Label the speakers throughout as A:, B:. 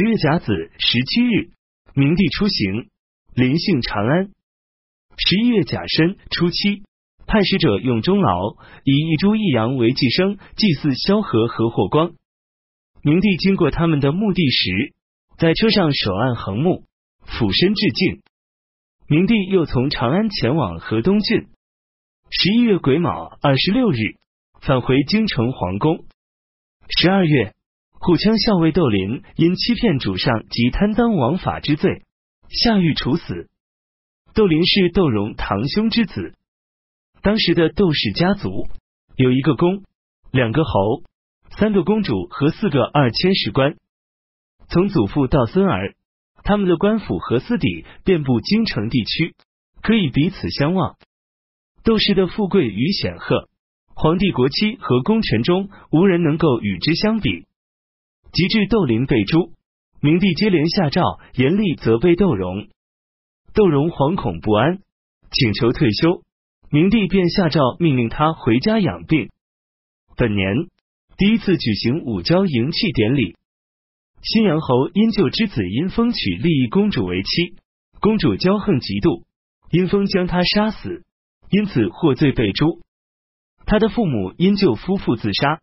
A: 十月甲子十七日，明帝出行，临幸长安。十一月甲申初七，派使者用钟劳以一株一阳为祭生，祭祀萧何和霍光。明帝经过他们的墓地时，在车上手按横木，俯身致敬。明帝又从长安前往河东郡。十一月癸卯二十六日，返回京城皇宫。十二月，虎羌校尉窦林因欺骗主上及贪赃枉法之罪，下狱处死。窦林是窦融堂兄之子。当时的窦氏家族有一个公，两个侯，三个公主和四个二千石官。从祖父到孙儿。他们的官府和私邸遍布京城地区，可以彼此相望。窦氏的富贵与显赫，皇帝国戚和功臣中无人能够与之相比。及至窦林被诛，明帝接连下诏严厉责备窦融，窦融惶恐不安，请求退休。明帝便下诏命令他回家养病。本年第一次举行武交迎契典礼。新阳侯因救之子殷封娶立公主为妻，公主骄横嫉妒，殷封将她杀死，因此获罪被诛。他的父母因救夫妇自杀。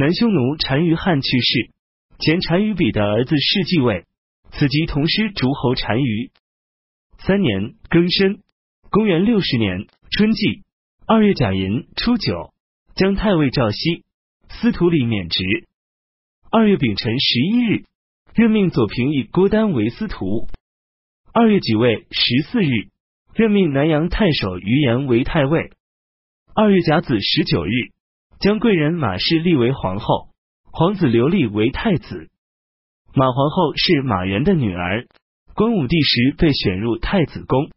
A: 南匈奴单于汉去世，前单于比的儿子是继位，此即同师诸侯单于。三年庚申，公元六十年春季二月甲寅初九，将太尉赵熙、司徒里免职。二月丙辰十一日，任命左平邑郭丹为司徒。二月己未十四日，任命南阳太守于延为太尉。二月甲子十九日，将贵人马氏立为皇后，皇子刘立为太子。马皇后是马援的女儿，光武帝时被选入太子宫。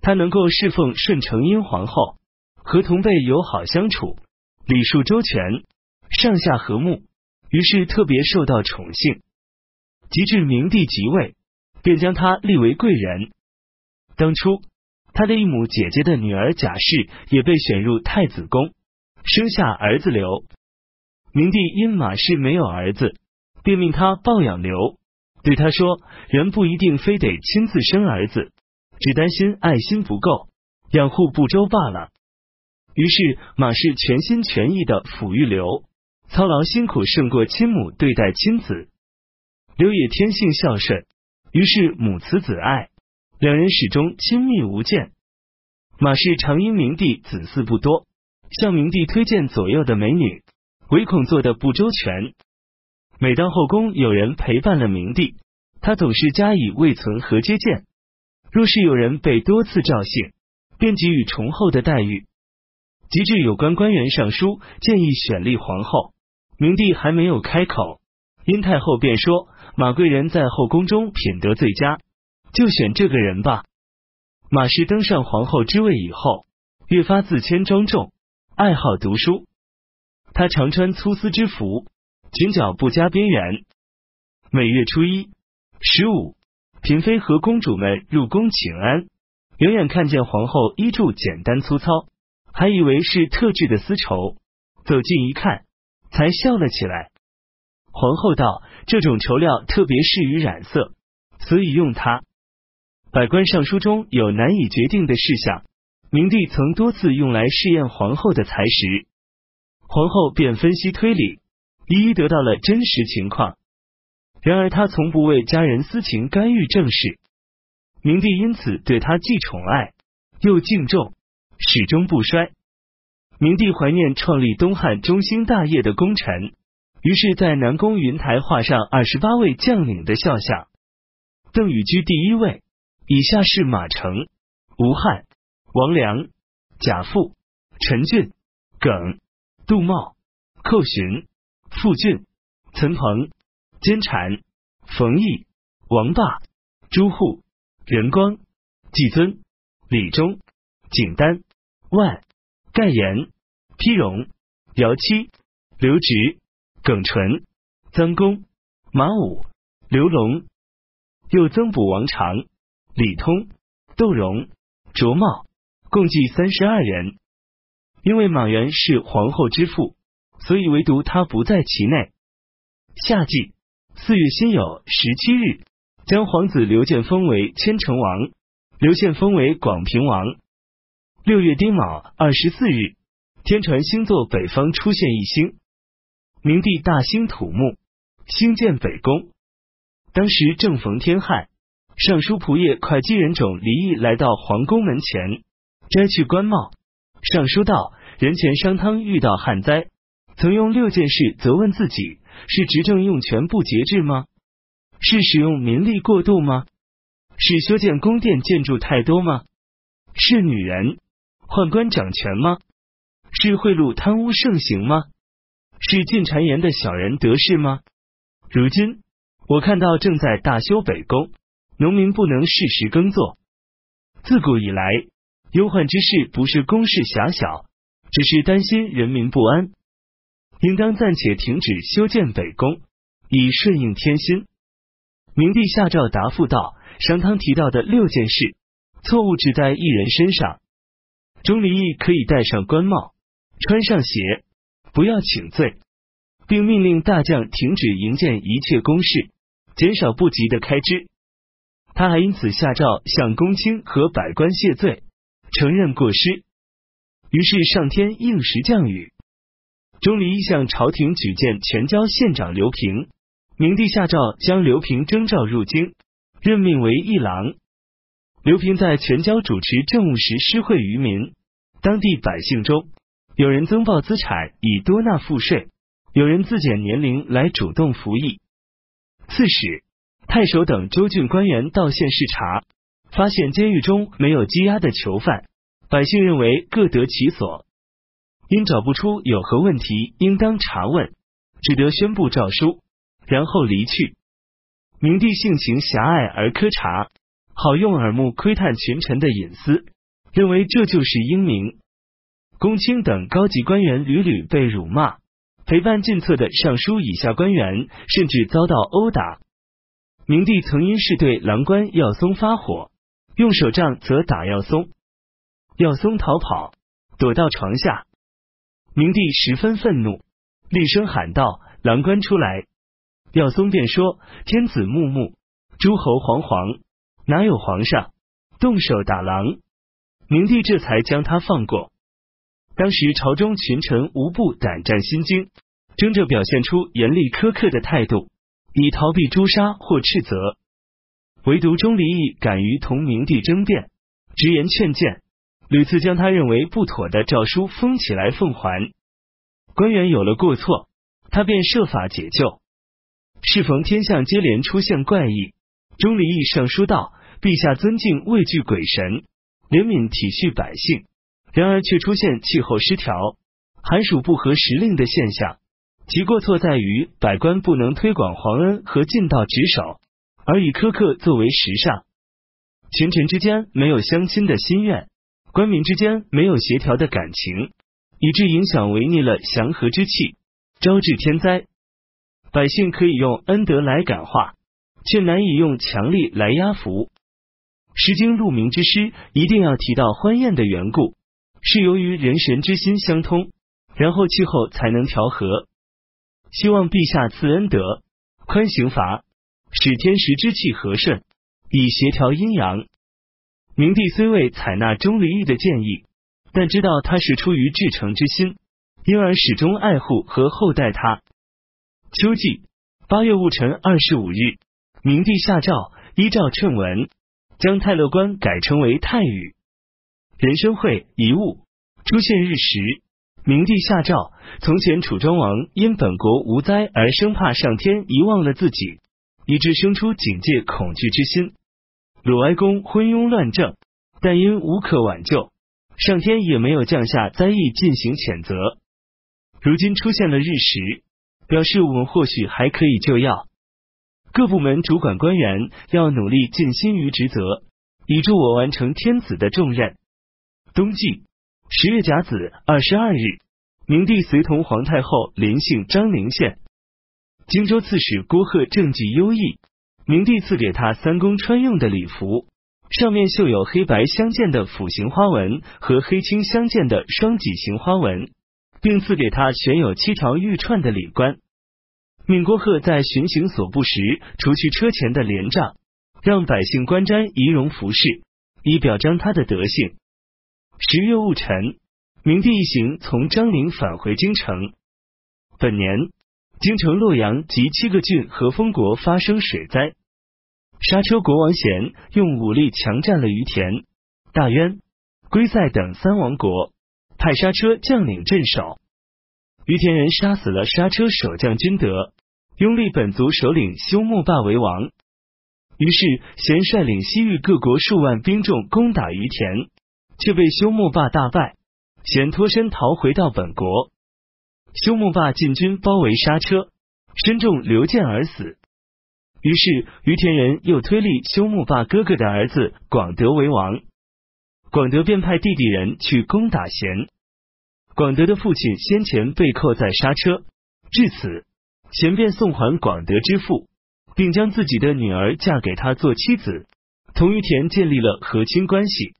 A: 她能够侍奉顺承英皇后，和同辈友好相处，礼数周全，上下和睦。于是特别受到宠幸，及至明帝即位，便将他立为贵人。当初他的一母姐姐的女儿贾氏也被选入太子宫，生下儿子刘。明帝因马氏没有儿子，便命他抱养刘，对他说：“人不一定非得亲自生儿子，只担心爱心不够，养护不周罢了。”于是马氏全心全意的抚育刘。操劳辛苦胜过亲母对待亲子，刘也天性孝顺，于是母慈子爱，两人始终亲密无间。马氏常因明帝子嗣不多，向明帝推荐左右的美女，唯恐做的不周全。每当后宫有人陪伴了明帝，他总是加以慰存和接见。若是有人被多次召幸，便给予崇厚的待遇。及至有关官员上书建议选立皇后。明帝还没有开口，殷太后便说：“马贵人在后宫中品德最佳，就选这个人吧。”马氏登上皇后之位以后，越发自谦庄重，爱好读书。她常穿粗丝之服，裙角不加边缘。每月初一、十五，嫔妃和公主们入宫请安，远远看见皇后衣著简单粗糙，还以为是特制的丝绸，走近一看。才笑了起来。皇后道：“这种绸料特别适于染色，所以用它。”百官上书中有难以决定的事项，明帝曾多次用来试验皇后的才识，皇后便分析推理，一一得到了真实情况。然而她从不为家人私情干预政事，明帝因此对她既宠爱又敬重，始终不衰。明帝怀念创立东汉中兴大业的功臣，于是，在南宫云台画上二十八位将领的肖像。邓禹居第一位，以下是马成、吴汉、王良、贾父、陈俊、耿、杜茂、寇寻、傅俊、岑彭、坚禅、冯异、王霸、朱户、任光、季尊、李忠、景丹、万。盖言、丕荣、姚期、刘直、耿纯、曾公、马武、刘龙，又增补王常、李通、窦融、卓茂，共计三十二人。因为马援是皇后之父，所以唯独他不在其内。夏季四月辛酉十七日，将皇子刘建封为千城王，刘宪封为广平王。六月丁卯二十四日，天船星座北方出现一星，明帝大兴土木，兴建北宫。当时正逢天旱，尚书仆射会稽人种离异来到皇宫门前，摘去官帽。上书道：人前商汤遇到旱灾，曾用六件事责问自己：是执政用权不节制吗？是使用民力过度吗？是修建宫殿建筑太多吗？是女人宦官掌权吗？是贿赂贪污盛行吗？是进谗言的小人得势吗？如今。我看到正在大修北宫，农民不能适时耕作。自古以来，忧患之事不是公事狭小，只是担心人民不安，应当暂且停止修建北宫，以顺应天心。明帝下诏答复道：商汤提到的六件事，错误只在一人身上。钟离义可以戴上官帽，穿上鞋，不要请罪。并命令大将停止营建一切宫室，减少不急的开支。他还因此下诏向公卿和百官谢罪，承认过失。于是上天应时降雨。钟离向朝廷举荐全椒县长刘平，明帝下诏将刘平征召入京，任命为议郎。刘平在全椒主持政务时施惠于民，当地百姓中有人增报资产以多纳赋税。有人自减年龄来主动服役。刺史、太守等州郡官员到县视察，发现监狱中没有羁押的囚犯，百姓认为各得其所，因找不出有何问题应当查问，只得宣布诏书，然后离去。明帝性情狭隘而苛察，好用耳目窥探群臣的隐私，认为这就是英明。公卿等高级官员屡屡被辱骂。陪伴进策的尚书以下官员甚至遭到殴打。明帝曾因是对郎官耀松发火，用手杖责打耀松，耀松逃跑，躲到床下。明帝十分愤怒，厉声喊道：“郎官出来！”耀松便说：“天子穆穆，诸侯惶惶，哪有皇上动手打狼？”明帝这才将他放过。当时朝中群臣无不胆战心惊，争着表现出严厉苛刻的态度，以逃避诛杀或斥责。唯独钟离义敢于同明帝争辩，直言劝谏，屡次将他认为不妥的诏书封起来奉还。官员有了过错，他便设法解救。适逢天象接连出现怪异，钟离义上书道：“陛下尊敬畏惧鬼神，怜悯体恤百姓。”然而却出现气候失调、寒暑不合时令的现象，其过错在于百官不能推广皇恩和尽道职守，而以苛刻作为时尚；群臣之间没有相亲的心愿，官民之间没有协调的感情，以致影响违逆了祥和之气，招致天灾。百姓可以用恩德来感化，却难以用强力来压服。《诗经·鹿鸣之诗》一定要提到欢宴的缘故。是由于人神之心相通，然后气候才能调和。希望陛下赐恩德，宽刑罚，使天时之气和顺，以协调阴阳。明帝虽未采纳钟离义的建议，但知道他是出于至诚之心，因而始终爱护和厚待他。秋季八月戊辰二十五日，明帝下诏，依照谶文，将太乐观改称为太宇。人生会一物出现日时，明帝下诏：从前楚庄王因本国无灾而生怕上天遗忘了自己，以致生出警戒恐惧之心。鲁哀公昏庸乱政，但因无可挽救，上天也没有降下灾异进行谴责。如今出现了日食，表示我们或许还可以救药。各部门主管官员要努力尽心于职责，以助我完成天子的重任。冬季十月甲子二十二日，明帝随同皇太后临幸张陵县。荆州刺史郭贺政绩优异，明帝赐给他三公穿用的礼服，上面绣有黑白相间的斧形花纹和黑青相间的双脊形花纹，并赐给他悬有七条玉串的礼冠。闵国鹤在巡行所部时，除去车前的帘帐，让百姓观瞻仪容服饰，以表彰他的德性。十月戊辰，明帝一行从张陵返回京城。本年，京城洛阳及七个郡和封国发生水灾，沙车国王贤用武力强占了于田、大渊、龟塞等三王国，派沙车将领镇守。于田人杀死了刹车守将君德，拥立本族首领休木霸为王。于是贤率领西域各国数万兵众攻打于田，却被休木霸大败。贤脱身逃回到本国。休木霸进军包围刹车，身中流箭而死。于是于田人又推立休木霸哥哥的儿子广德为王。广德便派弟弟人去攻打贤。广德的父亲先前被扣在刹车，至此贤便送还广德之父，并将自己的女儿嫁给他做妻子，同于田建立了和亲关系。